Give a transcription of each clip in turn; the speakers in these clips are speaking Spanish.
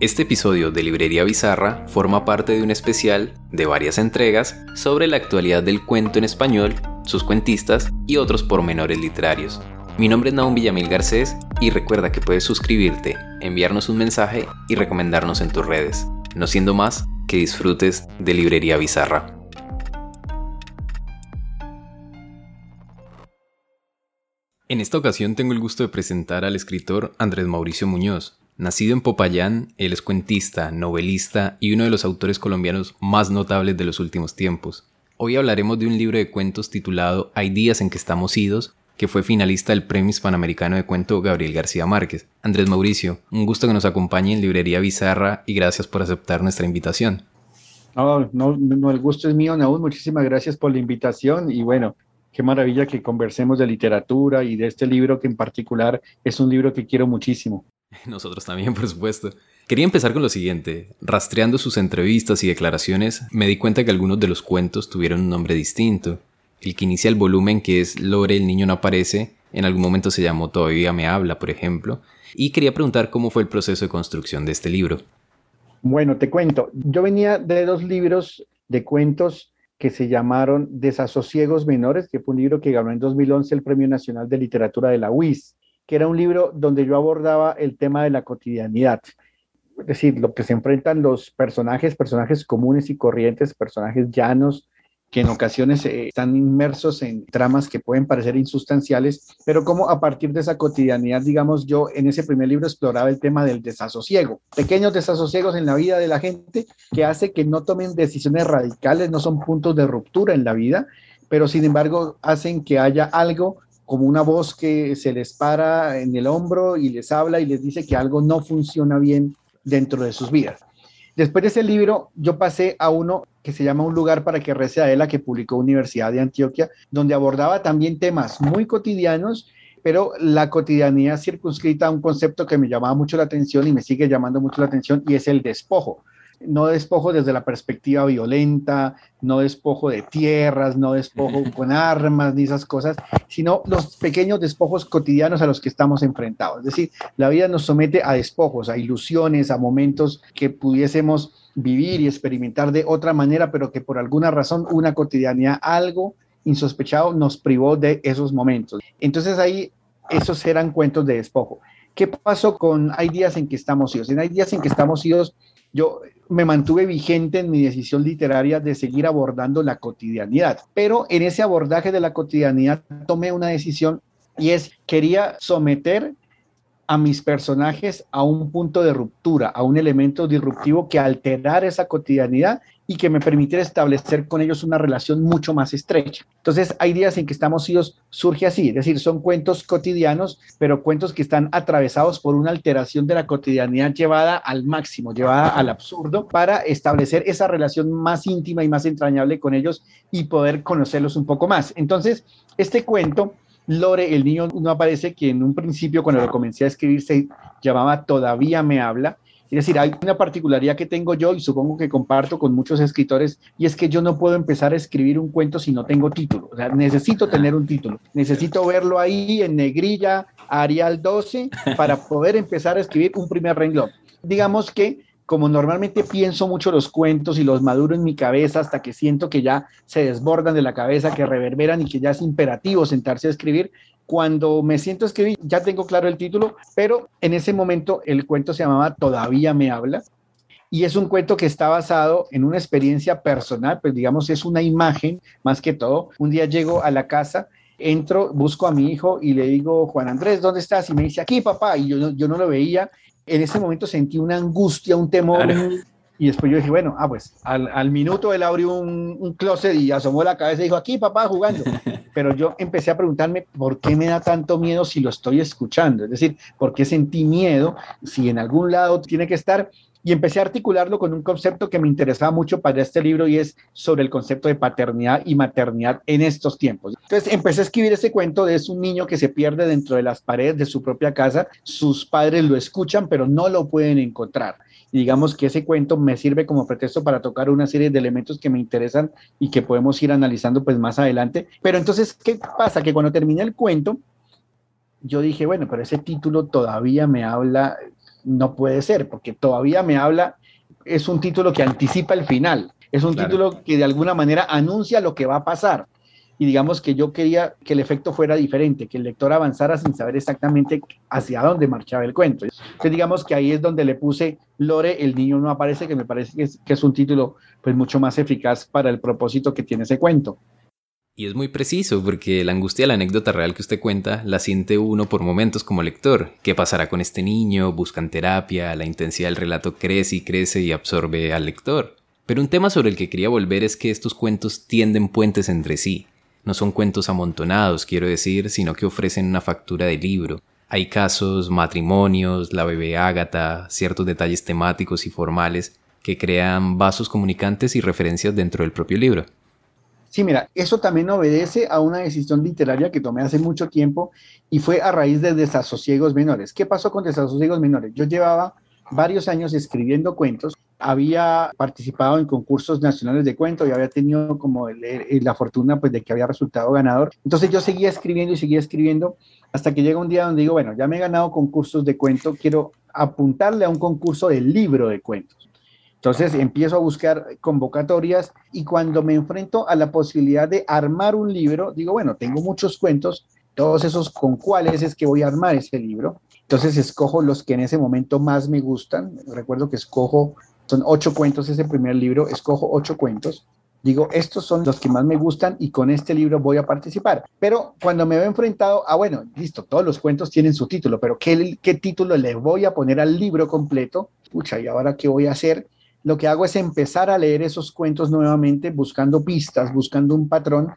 Este episodio de Librería Bizarra forma parte de un especial de varias entregas sobre la actualidad del cuento en español, sus cuentistas y otros pormenores literarios. Mi nombre es Naum Villamil Garcés y recuerda que puedes suscribirte, enviarnos un mensaje y recomendarnos en tus redes. No siendo más, que disfrutes de Librería Bizarra. En esta ocasión tengo el gusto de presentar al escritor Andrés Mauricio Muñoz. Nacido en Popayán, él es cuentista, novelista y uno de los autores colombianos más notables de los últimos tiempos. Hoy hablaremos de un libro de cuentos titulado Hay días en que estamos idos, que fue finalista del Premio Hispanoamericano de Cuento Gabriel García Márquez. Andrés Mauricio, un gusto que nos acompañe en Librería Bizarra y gracias por aceptar nuestra invitación. No, no, el gusto es mío, Naúl. Muchísimas gracias por la invitación y bueno, qué maravilla que conversemos de literatura y de este libro que en particular es un libro que quiero muchísimo. Nosotros también, por supuesto. Quería empezar con lo siguiente. Rastreando sus entrevistas y declaraciones, me di cuenta que algunos de los cuentos tuvieron un nombre distinto. El que inicia el volumen, que es Lore, el niño no aparece, en algún momento se llamó Todavía me habla, por ejemplo. Y quería preguntar cómo fue el proceso de construcción de este libro. Bueno, te cuento. Yo venía de dos libros de cuentos que se llamaron Desasosiegos Menores, que fue un libro que ganó en 2011 el Premio Nacional de Literatura de la UIS, que era un libro donde yo abordaba el tema de la cotidianidad. Es decir, lo que se enfrentan los personajes, personajes comunes y corrientes, personajes llanos, que en ocasiones eh, están inmersos en tramas que pueden parecer insustanciales, pero como a partir de esa cotidianidad, digamos, yo en ese primer libro exploraba el tema del desasosiego, pequeños desasosiegos en la vida de la gente que hace que no tomen decisiones radicales, no son puntos de ruptura en la vida, pero sin embargo hacen que haya algo como una voz que se les para en el hombro y les habla y les dice que algo no funciona bien dentro de sus vidas. Después de ese libro, yo pasé a uno que se llama Un lugar para que rece a Ela, que publicó Universidad de Antioquia, donde abordaba también temas muy cotidianos, pero la cotidianidad circunscrita a un concepto que me llamaba mucho la atención y me sigue llamando mucho la atención, y es el despojo no despojo desde la perspectiva violenta, no despojo de tierras, no despojo con armas ni esas cosas, sino los pequeños despojos cotidianos a los que estamos enfrentados. Es decir, la vida nos somete a despojos, a ilusiones, a momentos que pudiésemos vivir y experimentar de otra manera, pero que por alguna razón una cotidianidad, algo insospechado nos privó de esos momentos. Entonces ahí esos eran cuentos de despojo. ¿Qué pasó con Hay días en que estamos idos? En Hay días en que estamos idos, yo me mantuve vigente en mi decisión literaria de seguir abordando la cotidianidad. Pero en ese abordaje de la cotidianidad tomé una decisión y es, quería someter a mis personajes a un punto de ruptura, a un elemento disruptivo que alterara esa cotidianidad y que me permitiera establecer con ellos una relación mucho más estrecha. Entonces, hay días en que estamos idos surge así, es decir, son cuentos cotidianos, pero cuentos que están atravesados por una alteración de la cotidianidad llevada al máximo, llevada al absurdo, para establecer esa relación más íntima y más entrañable con ellos y poder conocerlos un poco más. Entonces, este cuento Lore, el niño no aparece, que en un principio cuando lo comencé a escribir se llamaba Todavía me habla. Es decir, hay una particularidad que tengo yo y supongo que comparto con muchos escritores y es que yo no puedo empezar a escribir un cuento si no tengo título. O sea, necesito tener un título. Necesito verlo ahí en negrilla, Arial 12, para poder empezar a escribir un primer renglón. Digamos que como normalmente pienso mucho los cuentos y los maduro en mi cabeza hasta que siento que ya se desbordan de la cabeza, que reverberan y que ya es imperativo sentarse a escribir, cuando me siento a escribir ya tengo claro el título, pero en ese momento el cuento se llamaba Todavía me habla y es un cuento que está basado en una experiencia personal, pues digamos es una imagen más que todo. Un día llego a la casa entro, busco a mi hijo y le digo, Juan Andrés, ¿dónde estás? Y me dice, aquí, papá. Y yo, yo no lo veía en ese momento sentí una angustia, un temor. Y después yo dije, bueno, ah, pues al, al minuto él abrió un, un, closet y asomó la cabeza y dijo, aquí papá jugando. Pero yo empecé a preguntarme, ¿por qué me da tanto miedo si lo estoy escuchando? Es decir, ¿por qué sentí miedo si en algún lado tiene que estar? Y empecé a articularlo con un concepto que me interesaba mucho para este libro y es sobre el concepto de paternidad y maternidad en estos tiempos. Entonces empecé a escribir ese cuento de un niño que se pierde dentro de las paredes de su propia casa, sus padres lo escuchan pero no lo pueden encontrar. Y digamos que ese cuento me sirve como pretexto para tocar una serie de elementos que me interesan y que podemos ir analizando pues más adelante. Pero entonces, ¿qué pasa? Que cuando terminé el cuento, yo dije, bueno, pero ese título todavía me habla no puede ser, porque todavía me habla, es un título que anticipa el final, es un título que de alguna manera anuncia lo que va a pasar. Y digamos que yo quería que el efecto fuera diferente, que el lector avanzara sin saber exactamente hacia dónde marchaba el cuento. Entonces digamos que ahí es donde le puse Lore, el niño no aparece, que me parece que es, que es un título pues mucho más eficaz para el propósito que tiene ese cuento. Y es muy preciso porque la angustia de la anécdota real que usted cuenta la siente uno por momentos como lector. ¿Qué pasará con este niño? Buscan terapia, la intensidad del relato crece y crece y absorbe al lector. Pero un tema sobre el que quería volver es que estos cuentos tienden puentes entre sí. No son cuentos amontonados, quiero decir, sino que ofrecen una factura de libro. Hay casos, matrimonios, la bebé Ágata, ciertos detalles temáticos y formales que crean vasos comunicantes y referencias dentro del propio libro. Sí, mira, eso también obedece a una decisión literaria que tomé hace mucho tiempo y fue a raíz de desasosiegos menores. ¿Qué pasó con desasosiegos menores? Yo llevaba varios años escribiendo cuentos, había participado en concursos nacionales de cuentos y había tenido como la fortuna pues de que había resultado ganador. Entonces yo seguía escribiendo y seguía escribiendo hasta que llega un día donde digo, bueno, ya me he ganado concursos de cuento, quiero apuntarle a un concurso de libro de cuentos. Entonces empiezo a buscar convocatorias y cuando me enfrento a la posibilidad de armar un libro, digo, bueno, tengo muchos cuentos, todos esos con cuáles es que voy a armar ese libro. Entonces escojo los que en ese momento más me gustan. Recuerdo que escojo, son ocho cuentos ese primer libro, escojo ocho cuentos. Digo, estos son los que más me gustan y con este libro voy a participar. Pero cuando me veo enfrentado a, bueno, listo, todos los cuentos tienen su título, pero ¿qué, qué título le voy a poner al libro completo? Pucha, ¿y ahora qué voy a hacer? Lo que hago es empezar a leer esos cuentos nuevamente, buscando pistas, buscando un patrón,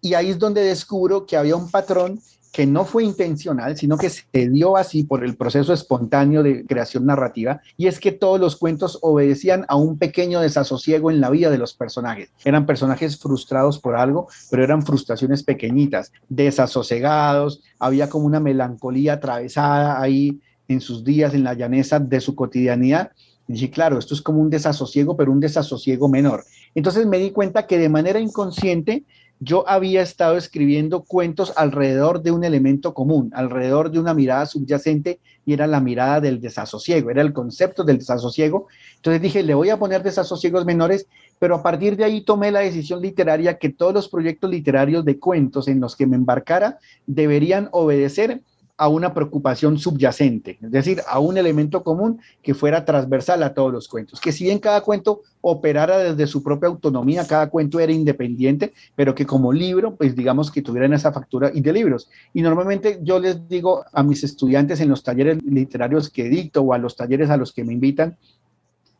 y ahí es donde descubro que había un patrón que no fue intencional, sino que se dio así por el proceso espontáneo de creación narrativa, y es que todos los cuentos obedecían a un pequeño desasosiego en la vida de los personajes. Eran personajes frustrados por algo, pero eran frustraciones pequeñitas, desasosegados, había como una melancolía atravesada ahí en sus días en la llaneza de su cotidianidad, y dije, claro, esto es como un desasosiego, pero un desasosiego menor. Entonces me di cuenta que de manera inconsciente yo había estado escribiendo cuentos alrededor de un elemento común, alrededor de una mirada subyacente y era la mirada del desasosiego, era el concepto del desasosiego. Entonces dije, le voy a poner desasosiegos menores, pero a partir de ahí tomé la decisión literaria que todos los proyectos literarios de cuentos en los que me embarcara deberían obedecer a una preocupación subyacente, es decir, a un elemento común que fuera transversal a todos los cuentos, que si bien cada cuento operara desde su propia autonomía, cada cuento era independiente, pero que como libro, pues digamos que tuvieran esa factura y de libros. Y normalmente yo les digo a mis estudiantes en los talleres literarios que dicto o a los talleres a los que me invitan,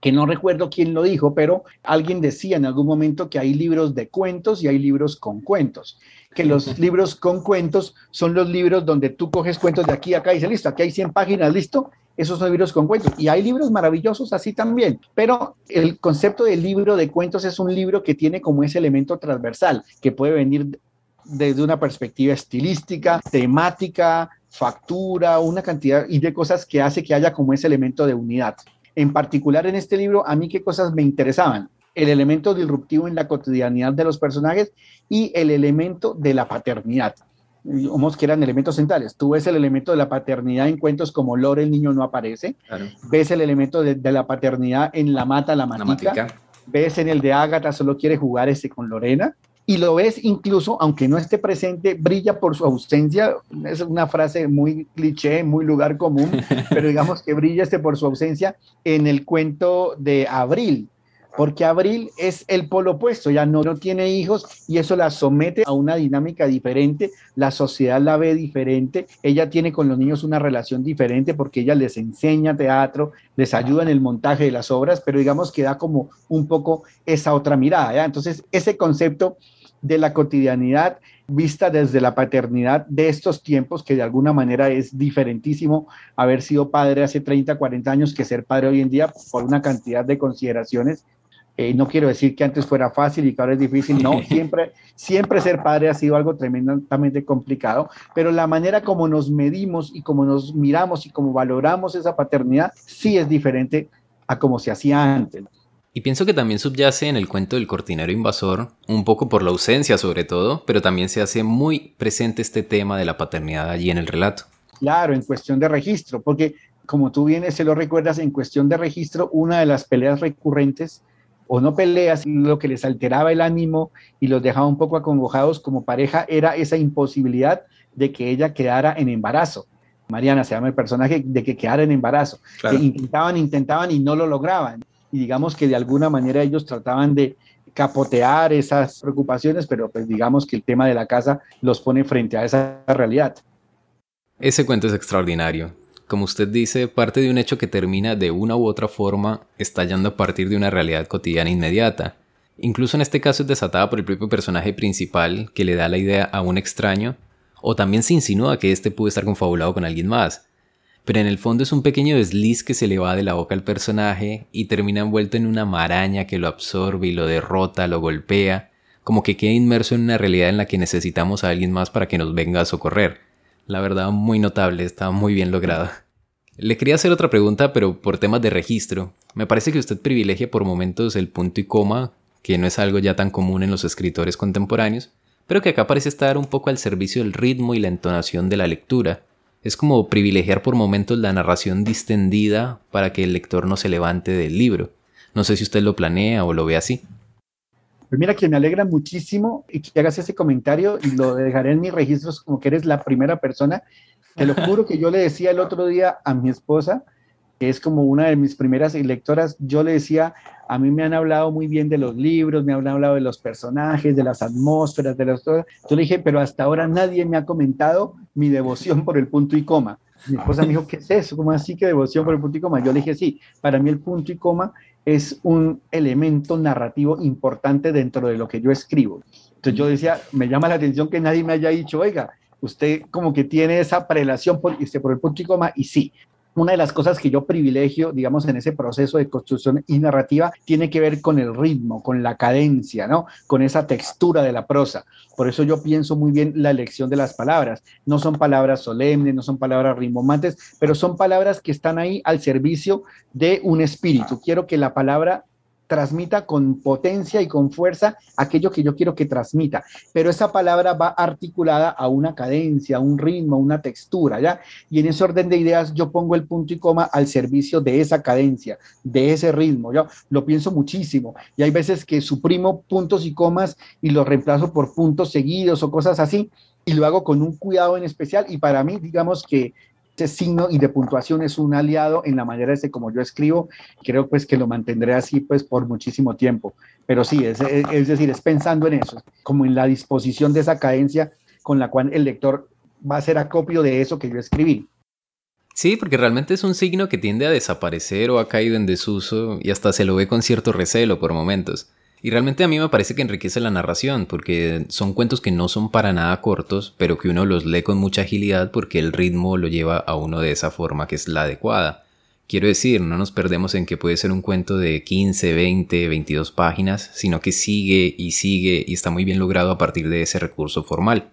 que no recuerdo quién lo dijo, pero alguien decía en algún momento que hay libros de cuentos y hay libros con cuentos que los libros con cuentos son los libros donde tú coges cuentos de aquí a acá y dices, listo, aquí hay 100 páginas, listo, esos son libros con cuentos. Y hay libros maravillosos así también, pero el concepto del libro de cuentos es un libro que tiene como ese elemento transversal, que puede venir desde una perspectiva estilística, temática, factura, una cantidad y de cosas que hace que haya como ese elemento de unidad. En particular en este libro, a mí qué cosas me interesaban el elemento disruptivo en la cotidianidad de los personajes y el elemento de la paternidad. Digamos que eran elementos centrales. Tú ves el elemento de la paternidad en cuentos como Lore, el niño no aparece. Ves el elemento de, la paternidad en La Mata, la matica. Ves en el de Ágata, solo quiere jugar ese con Lorena. Y lo ves incluso, aunque no esté presente, brilla por su ausencia. Es una frase muy cliché, muy lugar común, pero digamos que brilla este por su ausencia en el cuento de Abril, porque Abril es el polo opuesto, ya no, no, tiene hijos y eso la somete a una dinámica diferente, la sociedad la ve diferente, ella tiene con los niños una relación diferente porque ella les enseña teatro, les ayuda en el montaje de las obras, pero digamos que da como un poco esa otra mirada, ¿ya? Entonces, ese concepto de la cotidianidad vista desde la paternidad de estos tiempos, que de alguna manera es diferentísimo haber sido padre hace 30, 40 años que ser padre hoy en día por una cantidad de consideraciones eh, no quiero decir que antes fuera fácil y que ahora es difícil, no, siempre, siempre ser padre ha sido algo tremendamente complicado, pero la manera como nos medimos y como nos miramos y como valoramos esa paternidad sí es diferente a como se hacía antes. Y pienso que también subyace en el cuento del cortinero invasor, un poco por la ausencia sobre todo, pero también se hace muy presente este tema de la paternidad allí en el relato. Claro, en cuestión de registro, porque como tú bien se lo recuerdas, en cuestión de registro, una de las peleas recurrentes, o no peleas, lo que les alteraba el ánimo y los dejaba un poco acongojados como pareja, era esa imposibilidad de que ella quedara en embarazo. Mariana se llama el personaje, de que quedara en embarazo. Que intentaban, intentaban y no lo lograban. Y digamos que de alguna manera ellos trataban de capotear esas preocupaciones, pero pues digamos que el tema de la casa los pone frente a esa realidad. Ese cuento es extraordinario. Como usted dice, parte de un hecho que termina de una u otra forma estallando a partir de una realidad cotidiana inmediata. Incluso en este caso es desatada por el propio personaje principal que le da la idea a un extraño, o también se insinúa que éste pudo estar confabulado con alguien más pero en el fondo es un pequeño desliz que se le va de la boca al personaje y termina envuelto en una maraña que lo absorbe y lo derrota, lo golpea, como que queda inmerso en una realidad en la que necesitamos a alguien más para que nos venga a socorrer. La verdad, muy notable, está muy bien logrado. Le quería hacer otra pregunta, pero por temas de registro. Me parece que usted privilegia por momentos el punto y coma, que no es algo ya tan común en los escritores contemporáneos, pero que acá parece estar un poco al servicio del ritmo y la entonación de la lectura, es como privilegiar por momentos la narración distendida para que el lector no se levante del libro. No sé si usted lo planea o lo ve así. Pues mira que me alegra muchísimo y que hagas ese comentario y lo dejaré en mis registros como que eres la primera persona. Te lo juro que yo le decía el otro día a mi esposa, que es como una de mis primeras lectoras, yo le decía, a mí me han hablado muy bien de los libros, me han hablado de los personajes, de las atmósferas, de las Yo le dije, pero hasta ahora nadie me ha comentado mi devoción por el punto y coma. Mi esposa me dijo, ¿qué es eso? ¿Cómo así que devoción por el punto y coma? Yo le dije, sí, para mí el punto y coma es un elemento narrativo importante dentro de lo que yo escribo. Entonces yo decía, me llama la atención que nadie me haya dicho, oiga, usted como que tiene esa prelación por, este, por el punto y coma, y sí, una de las cosas que yo privilegio, digamos, en ese proceso de construcción y narrativa, tiene que ver con el ritmo, con la cadencia, ¿no? Con esa textura de la prosa. Por eso yo pienso muy bien la elección de las palabras. No son palabras solemnes, no son palabras rimbomantes, pero son palabras que están ahí al servicio de un espíritu. Quiero que la palabra transmita con potencia y con fuerza aquello que yo quiero que transmita. Pero esa palabra va articulada a una cadencia, un ritmo, a una textura, ¿ya? Y en ese orden de ideas yo pongo el punto y coma al servicio de esa cadencia, de ese ritmo. Yo lo pienso muchísimo. Y hay veces que suprimo puntos y comas y los reemplazo por puntos seguidos o cosas así. Y lo hago con un cuidado en especial. Y para mí, digamos que ese signo y de puntuación es un aliado en la manera de como yo escribo. Creo pues que lo mantendré así pues por muchísimo tiempo. Pero sí, es, es decir, es pensando en eso, como en la disposición de esa cadencia con la cual el lector va a hacer acopio de eso que yo escribí. Sí, porque realmente es un signo que tiende a desaparecer o ha caído en desuso y hasta se lo ve con cierto recelo por momentos. Y realmente a mí me parece que enriquece la narración, porque son cuentos que no son para nada cortos, pero que uno los lee con mucha agilidad porque el ritmo lo lleva a uno de esa forma que es la adecuada. Quiero decir, no nos perdemos en que puede ser un cuento de 15, 20, 22 páginas, sino que sigue y sigue y está muy bien logrado a partir de ese recurso formal.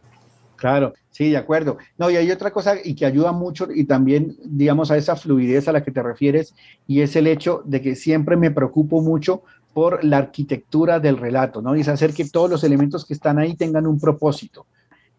Claro, sí, de acuerdo. No, y hay otra cosa y que ayuda mucho y también, digamos, a esa fluidez a la que te refieres, y es el hecho de que siempre me preocupo mucho por la arquitectura del relato, ¿no? Y es hacer que todos los elementos que están ahí tengan un propósito.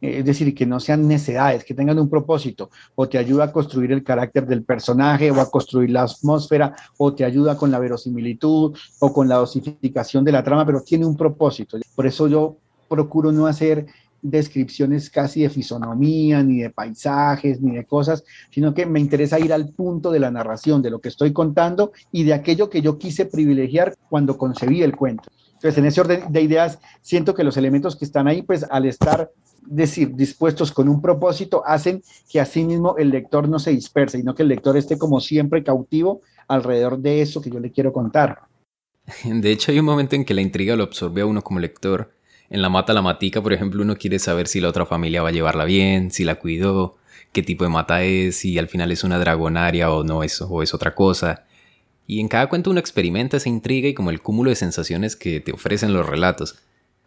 Eh, es decir, que no sean necedades, que tengan un propósito, o te ayuda a construir el carácter del personaje, o a construir la atmósfera, o te ayuda con la verosimilitud, o con la dosificación de la trama, pero tiene un propósito. Por eso yo procuro no hacer descripciones casi de fisonomía, ni de paisajes, ni de cosas, sino que me interesa ir al punto de la narración, de lo que estoy contando y de aquello que yo quise privilegiar cuando concebí el cuento. Entonces, en ese orden de ideas, siento que los elementos que están ahí, pues al estar decir, dispuestos con un propósito, hacen que así mismo el lector no se disperse, sino que el lector esté como siempre cautivo alrededor de eso que yo le quiero contar. De hecho, hay un momento en que la intriga lo absorbe a uno como lector en la mata la matica, por ejemplo, uno quiere saber si la otra familia va a llevarla bien, si la cuidó, qué tipo de mata es, si al final es una dragonaria o no es, o es otra cosa. Y en cada cuento uno experimenta esa intriga y como el cúmulo de sensaciones que te ofrecen los relatos.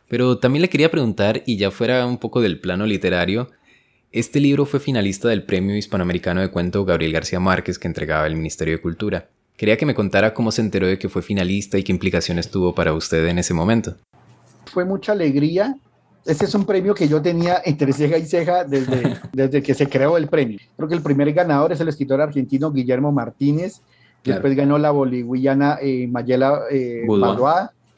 Pero también le quería preguntar, y ya fuera un poco del plano literario, este libro fue finalista del Premio Hispanoamericano de Cuento Gabriel García Márquez que entregaba el Ministerio de Cultura. Quería que me contara cómo se enteró de que fue finalista y qué implicaciones tuvo para usted en ese momento fue mucha alegría Este es un premio que yo tenía entre ceja y ceja desde, desde que se creó el premio. Creo que el primer ganador es el escritor argentino Guillermo Martínez. Después ganó la boliviana eh, Mayela eh,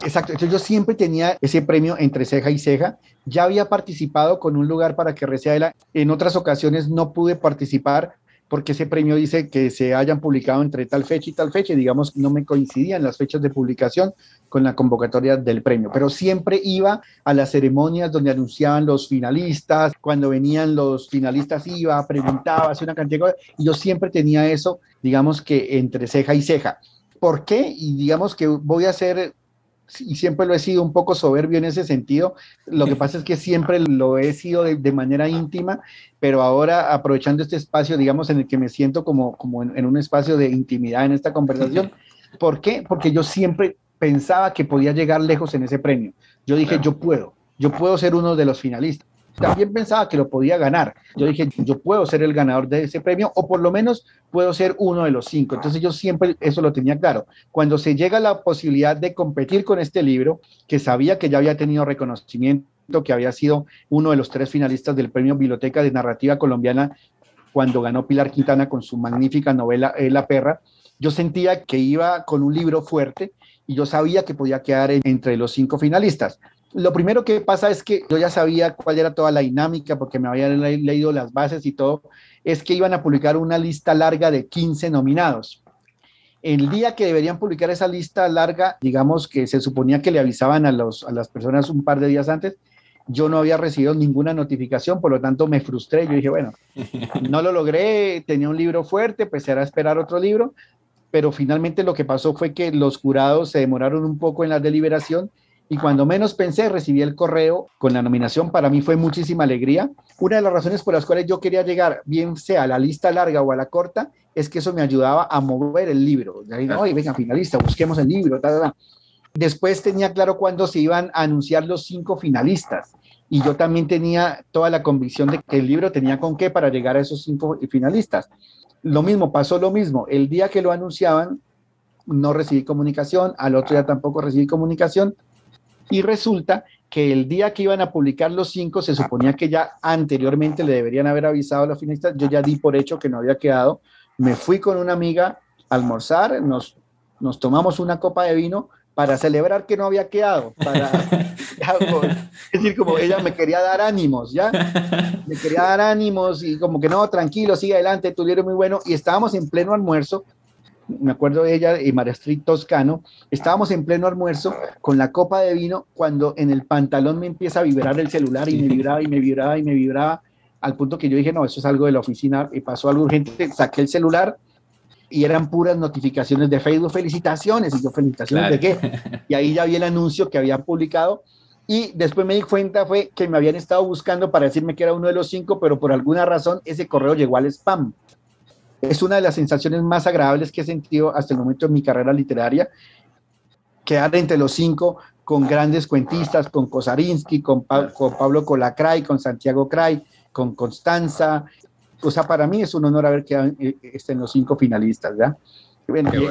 Exacto, entonces yo siempre tenía ese premio entre ceja y ceja. Ya había participado con un lugar para que recea En otras ocasiones no pude participar porque ese premio dice que se hayan publicado entre tal fecha y tal fecha, y digamos, no me coincidían las fechas de publicación con la convocatoria del premio, pero siempre iba a las ceremonias donde anunciaban los finalistas, cuando venían los finalistas iba, preguntaba, hacía una cantidad de cosas, y yo siempre tenía eso, digamos que entre ceja y ceja. ¿Por qué? Y digamos que voy a hacer y siempre lo he sido un poco soberbio en ese sentido. Lo que pasa es que siempre lo he sido de, manera íntima, pero ahora aprovechando este espacio, digamos, en el que me siento como, como en, un espacio de intimidad en esta conversación. ¿Por qué? Porque yo siempre pensaba que podía llegar lejos en ese premio. Yo dije, yo puedo, yo puedo ser uno de los finalistas también pensaba que lo podía ganar. Yo dije, yo puedo ser el ganador de ese premio o por lo menos puedo ser uno de los cinco. Entonces yo siempre eso lo tenía claro. Cuando se llega la posibilidad de competir con este libro, que sabía que ya había tenido reconocimiento, que había sido uno de los tres finalistas del premio Biblioteca de Narrativa Colombiana cuando ganó Pilar Quintana con su magnífica novela La Perra, yo sentía que iba con un libro fuerte y yo sabía que podía quedar entre los cinco finalistas. Lo primero que pasa es que yo ya sabía cuál era toda la dinámica porque me habían leído las bases y todo, es que iban a publicar una lista larga de 15 nominados. El día que deberían publicar esa lista larga, digamos que se suponía que le avisaban a, los, a las personas un par de días antes, yo no había recibido ninguna notificación, por lo tanto me frustré. Yo dije, bueno, no lo logré, tenía un libro fuerte, pues era esperar otro libro, pero finalmente lo que pasó fue que los jurados se demoraron un poco en la deliberación y cuando menos pensé recibí el correo con la nominación. Para mí fue muchísima alegría. Una de las razones por las cuales yo quería llegar, bien sea a la lista larga o a la corta, es que eso me ayudaba a mover el libro. De ahí, venga, finalista, busquemos el libro. Después tenía claro cuándo se iban a anunciar los cinco finalistas. Y yo también tenía toda la convicción de que el libro tenía con qué para llegar a esos cinco finalistas. Lo mismo, pasó lo mismo. El día que lo anunciaban, no recibí comunicación, al otro día tampoco recibí comunicación, y resulta que el día que iban a publicar los cinco, se suponía que ya anteriormente le deberían haber avisado a los finalistas. Yo ya di por hecho que no había quedado. Me fui con una amiga a almorzar, nos, nos tomamos una copa de vino para celebrar que no había quedado. Para, es decir, como ella me quería dar ánimos, ¿ya? Me quería dar ánimos y como que no, tranquilo, sigue adelante, tuvieron muy bueno. Y estábamos en pleno almuerzo me acuerdo de ella y María Street Toscano, estábamos en pleno almuerzo con la copa de vino cuando en el pantalón me empieza a vibrar el celular y me vibraba y me vibraba y me vibraba al punto que yo dije, no, eso es algo de la oficina y pasó algo urgente, saqué el celular y eran puras notificaciones de Facebook, felicitaciones, y yo, felicitaciones de qué, y ahí ya vi el anuncio que había publicado y después me di cuenta fue que me habían estado buscando para decirme que era uno de los cinco, pero por alguna razón ese correo llegó al spam es una de las sensaciones más agradables que he sentido hasta el momento en mi carrera literaria. Quedar entre los cinco con grandes cuentistas, con Kosarinsky, con, con Pablo Colacray, con Santiago Cray, con Constanza. O sea, para mí es un honor haber quedado en, este, en los cinco finalistas, ¿ya?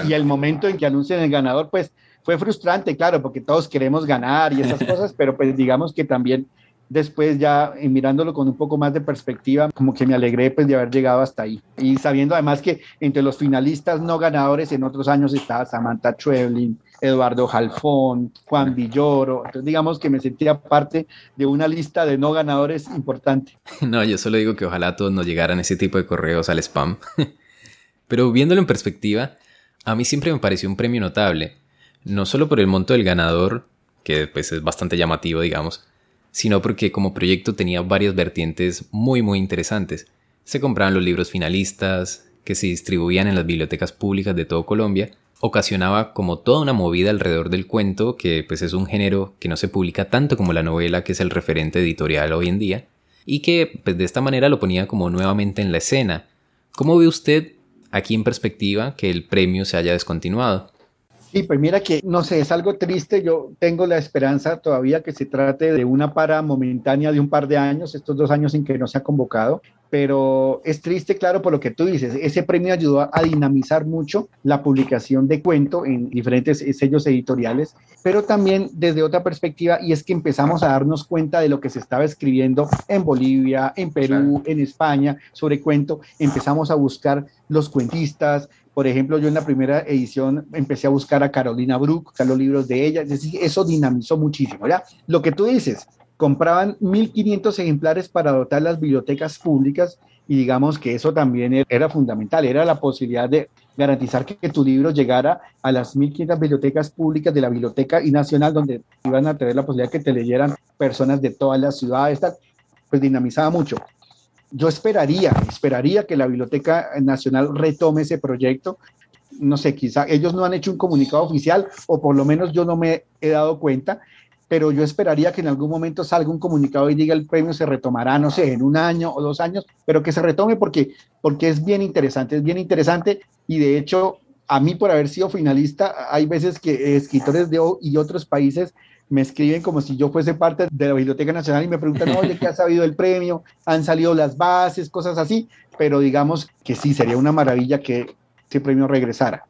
y, el momento en que anuncian el ganador, pues fue frustrante, claro, porque todos queremos ganar y esas cosas, pero pues digamos que también después ya eh, mirándolo con un poco más de perspectiva, como que me alegré pues de haber llegado hasta ahí. Y sabiendo además que entre los finalistas no ganadores en otros años estaba Samantha Trevlin, Eduardo Jalfón, Juan Villoro, entonces digamos que me sentía parte de una lista de no ganadores importante. No, yo solo digo que ojalá todos nos llegaran ese tipo de correos al spam. Pero viéndolo en perspectiva, a mí siempre me pareció un premio notable, no solo por el monto del ganador, que pues es bastante llamativo, digamos, sino porque como proyecto tenía varias vertientes muy muy interesantes. Se compraban los libros finalistas, que se distribuían en las bibliotecas públicas de todo Colombia, ocasionaba como toda una movida alrededor del cuento, que pues es un género que no se publica tanto como la novela, que es el referente editorial hoy en día, y que pues de esta manera lo ponía como nuevamente en la escena. ¿Cómo ve usted aquí en perspectiva que el premio se haya descontinuado? Sí, pues mira que, no sé, es algo triste. Yo tengo la esperanza todavía que se trate de una para momentánea de un par de años, estos dos años en que no se ha convocado. pero es triste, claro, por lo que tú dices. Ese premio ayudó a dinamizar mucho la publicación de cuento en diferentes sellos editoriales, pero también desde otra perspectiva, y es que empezamos a darnos cuenta de lo que se estaba escribiendo en Bolivia, en Perú, en España sobre cuento. Empezamos a buscar los cuentistas. Por ejemplo, yo en la primera edición empecé a buscar a Carolina Brook, a los libros de ella. Es decir, eso dinamizó muchísimo. ¿ya? Lo que tú dices, compraban 1.500 ejemplares para dotar las bibliotecas públicas y digamos que eso también e-, era fundamental, era la posibilidad de garantizar que, tu libro llegara a las 1.500 bibliotecas públicas de la Biblioteca Nacional, donde iban a tener la posibilidad que te leyeran personas de todas las ciudades, pues dinamizaba mucho. Yo esperaría, esperaría que la Biblioteca Nacional retome ese proyecto. No sé, quizá ellos no han hecho un comunicado oficial o por lo menos yo no me he dado cuenta, pero yo esperaría que en algún momento salga un comunicado y diga el premio se retomará, no sé, en un año o dos años, pero que se retome porque, porque es bien interesante, es bien interesante y de hecho a mí por haber sido finalista, hay veces que escritores de y otros países me escriben como si yo fuese parte de la Biblioteca Nacional y me preguntan, oye, ¿qué ha sabido el premio? ¿Han salido las bases? Cosas así, pero digamos que sí, sería una maravilla que ese premio regresara.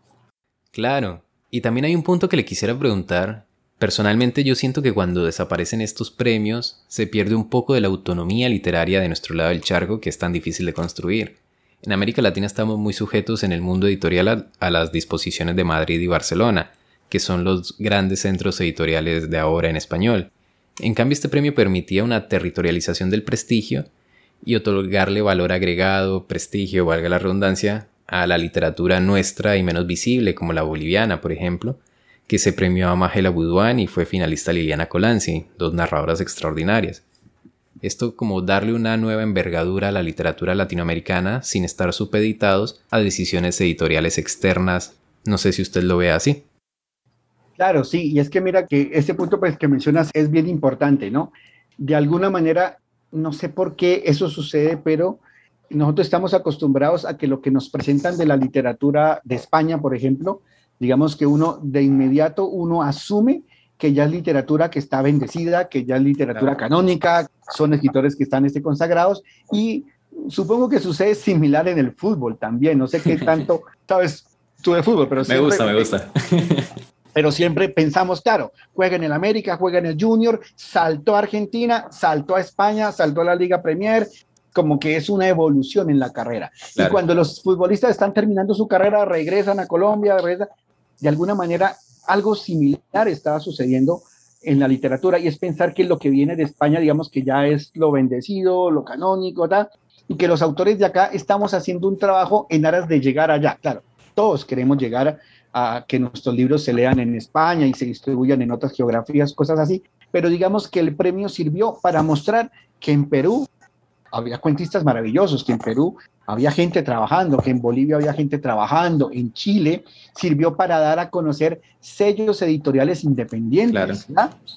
Claro, y también hay un punto que le quisiera preguntar Personalmente yo siento que cuando desaparecen estos premios se pierde un poco de la autonomía literaria de nuestro lado del charco que es tan difícil de construir. En América Latina estamos muy sujetos en el mundo editorial a, las disposiciones de Madrid y Barcelona, que son los grandes centros editoriales de ahora en español. En cambio este premio permitía una territorialización del prestigio y otorgarle valor agregado, prestigio, valga la redundancia, a la literatura nuestra y menos visible como la boliviana, por ejemplo, que se premió a Magela Budwan y fue finalista Liliana Colanzi, dos narradoras extraordinarias. Esto como darle una nueva envergadura a la literatura latinoamericana sin estar supeditados a decisiones editoriales externas. No sé si usted lo ve así. Claro, sí, y es que mira que ese punto pues, que mencionas es bien importante, ¿no? De alguna manera, no sé por qué eso sucede, pero nosotros estamos acostumbrados a que lo que nos presentan de la literatura de España, por ejemplo, digamos que uno de inmediato uno asume que ya es literatura que está bendecida, que ya es literatura canónica, son escritores que están este, consagrados y supongo que sucede similar en el fútbol también, no sé qué tanto, sabes, tú de fútbol, pero me gusta, me gusta. Pero siempre pensamos, claro, juega en el América, juega en el Junior, saltó a Argentina, saltó a España, saltó a la Liga Premier, como que es una evolución en la carrera. Y cuando los futbolistas están terminando su carrera, regresan a Colombia, regresan, de alguna manera algo similar estaba sucediendo en la literatura y es pensar que lo que viene de España, digamos que ya es lo bendecido, lo canónico, tal, y que los autores de acá estamos haciendo un trabajo en aras de llegar allá. Claro, todos queremos llegar a que nuestros libros se lean en España y se distribuyan en otras geografías, cosas así, pero digamos que el premio sirvió para mostrar que en Perú había cuentistas maravillosos, que en Perú había gente trabajando, que en Bolivia había gente trabajando, en Chile sirvió para dar a conocer sellos editoriales independientes.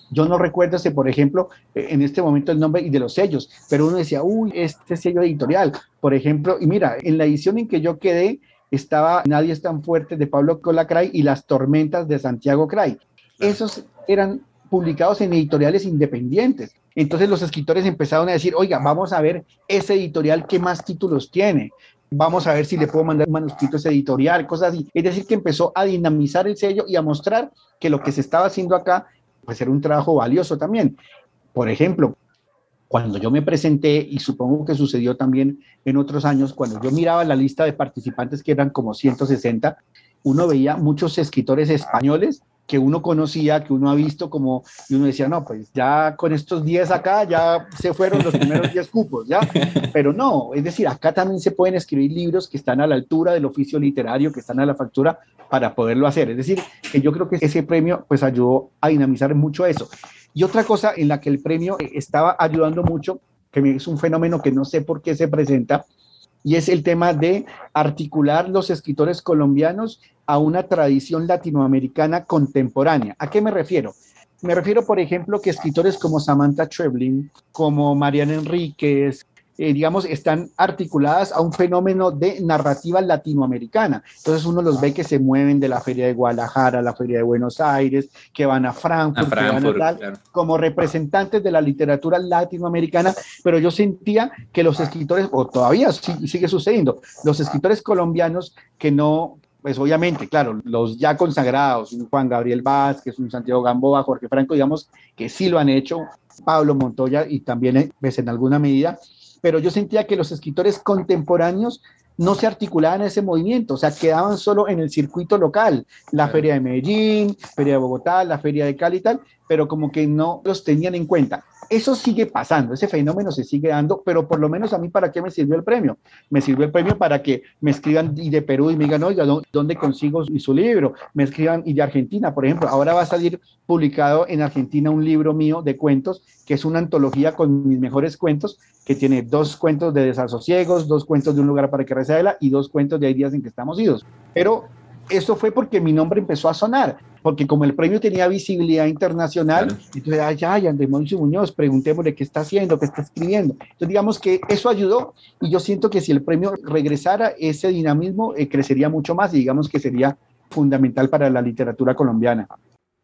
Yo no recuerdo ese, por ejemplo, eh, en este momento el nombre y de los sellos, pero uno decía, uy, este sello editorial, por ejemplo, y mira, en la edición en que yo quedé estaba Nadie es tan fuerte de Pablo Colacray y Las tormentas de Santiago Cray. Esos eran publicados en editoriales independientes. Entonces los escritores empezaron a decir, oiga, vamos a ver ese editorial qué más títulos tiene. Vamos a ver si le puedo mandar un manuscrito ese editorial, cosas así. Es decir, que empezó a dinamizar el sello y a mostrar que lo que se estaba haciendo acá, pues era un trabajo valioso también. Por ejemplo, cuando yo me presenté, y supongo que sucedió también en otros años, cuando yo miraba la lista de participantes, que eran como 160, uno veía muchos escritores españoles que uno conocía, que uno ha visto como, y uno decía, no, pues ya con estos 10 acá ya se fueron los primeros 10 cupos, ¿ya? Pero no, es decir, acá también se pueden escribir libros que están a la altura del oficio literario, que están a la factura para poderlo hacer. Es decir, que yo creo que ese premio pues ayudó a dinamizar mucho eso. Y otra cosa en la que el premio estaba ayudando mucho, que es un fenómeno que no sé por qué se presenta, y es el tema de articular los escritores colombianos a una tradición latinoamericana contemporánea. ¿A qué me refiero? Me refiero, por ejemplo, que escritores como Samantha Trebling, como Mariana Enríquez, eh, digamos, están articuladas a un fenómeno de narrativa latinoamericana. Entonces uno los ve que se mueven de la Feria de Guadalajara a la Feria de Buenos Aires, que van a Frankfurt, que van a tal, como representantes de la literatura latinoamericana, pero yo sentía que los escritores, o todavía sigue sucediendo, los escritores colombianos que no pues obviamente, claro, los ya consagrados, un Juan Gabriel Vázquez, un Santiago Gamboa, Jorge Franco, digamos que sí lo han hecho, Pablo Montoya y también pues, en alguna medida, pero yo sentía que los escritores contemporáneos no se articulaban en ese movimiento, o sea, quedaban solo en el circuito local, la Feria de Medellín, Feria de Bogotá, la Feria de Cali y tal, pero como que no los tenían en cuenta. Eso sigue pasando, ese fenómeno se sigue dando, pero por lo menos a mí, ¿para qué me sirvió el premio? Me sirvió el premio para que me escriban y de Perú y me digan, oiga, ¿dónde consigo su libro? Me escriban y de Argentina, por ejemplo, ahora va a salir publicado en Argentina un libro mío de cuentos, que es una antología con mis mejores cuentos, que tiene dos cuentos de desasosiegos, dos cuentos de un lugar para que recela y dos cuentos de hay días en que estamos idos. Pero eso fue porque mi nombre empezó a sonar porque como el premio tenía visibilidad internacional, entonces, ay, ay, Andrés Mauricio Muñoz, preguntémosle qué está haciendo, qué está escribiendo. Entonces, digamos que eso ayudó y yo siento que si el premio regresara, ese dinamismo eh, crecería mucho más y digamos que sería fundamental para la literatura colombiana.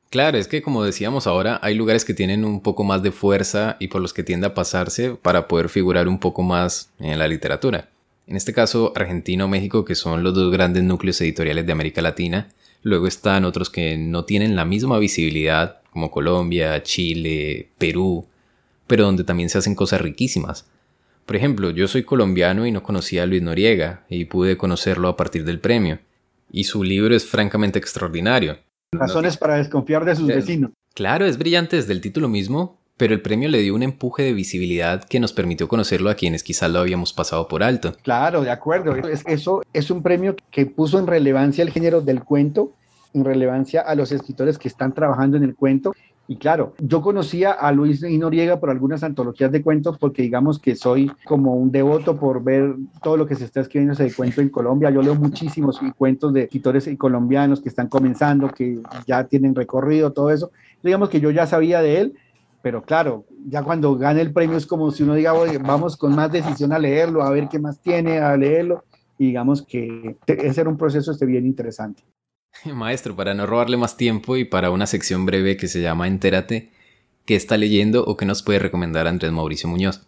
Claro, es que como decíamos ahora, hay lugares que tienen un poco más de fuerza y por los que tiende a pasarse para poder figurar un poco más en la literatura. En este caso, Argentina o México, que son los dos grandes núcleos editoriales de América Latina, Luego están otros que no tienen la misma visibilidad, como Colombia, Chile, Perú, pero donde también se hacen cosas riquísimas. Por ejemplo, yo soy colombiano y no conocía a Luis Noriega, y pude conocerlo a partir del premio. Y su libro es francamente extraordinario. Razones para desconfiar de sus vecinos. Claro, es brillante desde el título mismo, pero el premio le dio un empuje de visibilidad que nos permitió conocerlo a quienes quizás lo habíamos pasado por alto. Claro, de acuerdo. Eso es un premio que puso en relevancia el género del cuento, en relevancia a los escritores que están trabajando en el cuento. Y claro, yo conocía a Luis y Noriega por algunas antologías de cuentos porque digamos que soy como un devoto por ver todo lo que se está escribiendo ese cuento en Colombia. Yo leo muchísimos cuentos de escritores colombianos que están comenzando, que ya tienen recorrido, todo eso. Digamos que yo ya sabía de él, pero claro, ya cuando gane el premio es como si uno diga, vamos con más decisión a leerlo, a ver qué más tiene, a leerlo, y digamos que ese era un proceso este bien interesante. Maestro, para no robarle más tiempo y para una sección breve que se llama Entérate, ¿qué está leyendo o qué nos puede recomendar Andrés Mauricio Muñoz?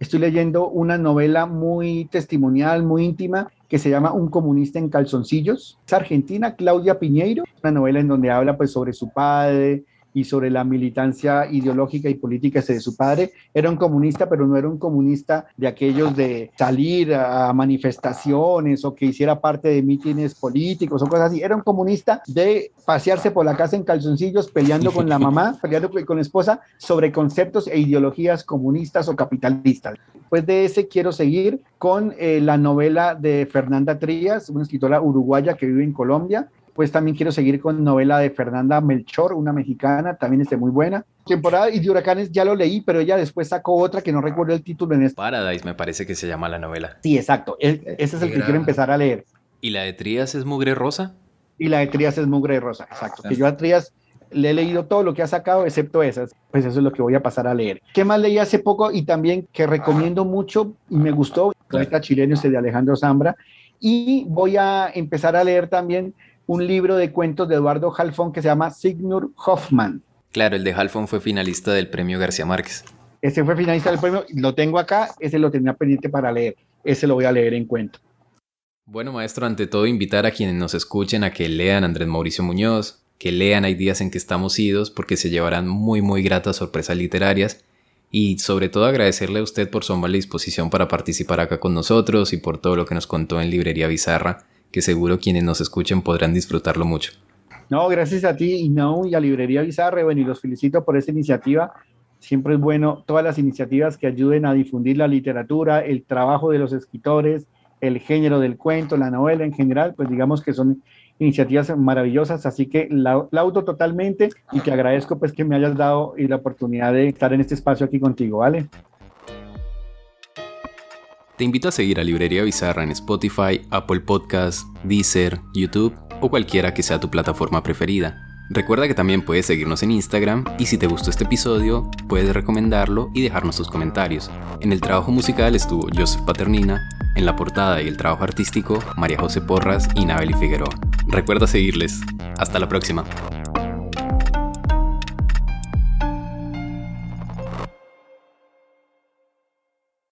Estoy leyendo una novela muy testimonial, muy íntima, que se llama Un comunista en calzoncillos. Es argentina, Claudia Piñeiro, una novela en donde habla pues sobre su padre, y sobre la militancia ideológica y política de su padre. Era un comunista, pero no era un comunista de aquellos de salir a manifestaciones o que hiciera parte de mítines políticos o cosas así. Era un comunista de pasearse por la casa en calzoncillos peleando con la mamá, peleando con la esposa sobre conceptos e ideologías comunistas o capitalistas. Después de ese quiero seguir con eh, la novela de Fernanda Trías, una escritora uruguaya que vive en Colombia, pues también quiero seguir con novela de Fernanda Melchor, una mexicana, también está muy buena. Temporada y de huracanes ya lo leí, pero ella después sacó otra que no recuerdo el título en este. Paradise me parece que se llama la novela. Sí, exacto. ese es el que quiero empezar a leer. ¿Y la de Trías es Mugre Rosa? Y la de Trías es Mugre Rosa, exacto. Que yo a Trías le he leído todo lo que ha sacado, excepto esas. Pues eso es lo que voy a pasar a leer. ¿Qué más leí hace poco y también que recomiendo mucho y me gustó? Poeta chileno este de Alejandro Zambra. Y voy a empezar a leer también un libro de cuentos de Eduardo Halfon que se llama Signor Hoffman. Claro, el de Halfon fue finalista del premio García Márquez. Ese fue finalista del premio, lo tengo acá, ese lo tenía pendiente para leer, ese lo voy a leer en cuento. Bueno, maestro, ante todo invitar a quienes nos escuchen a que lean Andrés Mauricio Muñoz, que lean Hay días en que estamos idos, porque se llevarán muy, muy gratas sorpresas literarias. Y sobre todo agradecerle a usted por su amable disposición para participar acá con nosotros y por todo lo que nos contó en Librería Bizarra que seguro quienes nos escuchen podrán disfrutarlo mucho. No, gracias a ti y no y a Librería Bizarre, bueno, y los felicito por esta iniciativa. Siempre es bueno todas las iniciativas que ayuden a difundir la literatura, el trabajo de los escritores, el género del cuento, la novela en general, pues digamos que son iniciativas maravillosas, así que la, laudo totalmente y te agradezco pues que me hayas dado la oportunidad de estar en este espacio aquí contigo, ¿vale? Te invito a seguir a Librería Bizarra en Spotify, Apple Podcasts, Deezer, YouTube o cualquiera que sea tu plataforma preferida. Recuerda que también puedes seguirnos en Instagram y si te gustó este episodio, puedes recomendarlo y dejarnos tus comentarios. En el trabajo musical estuvo Joseph Paternina, en la portada y el trabajo artístico María José Porras y Nabeli Figueroa. Recuerda seguirles. Hasta la próxima.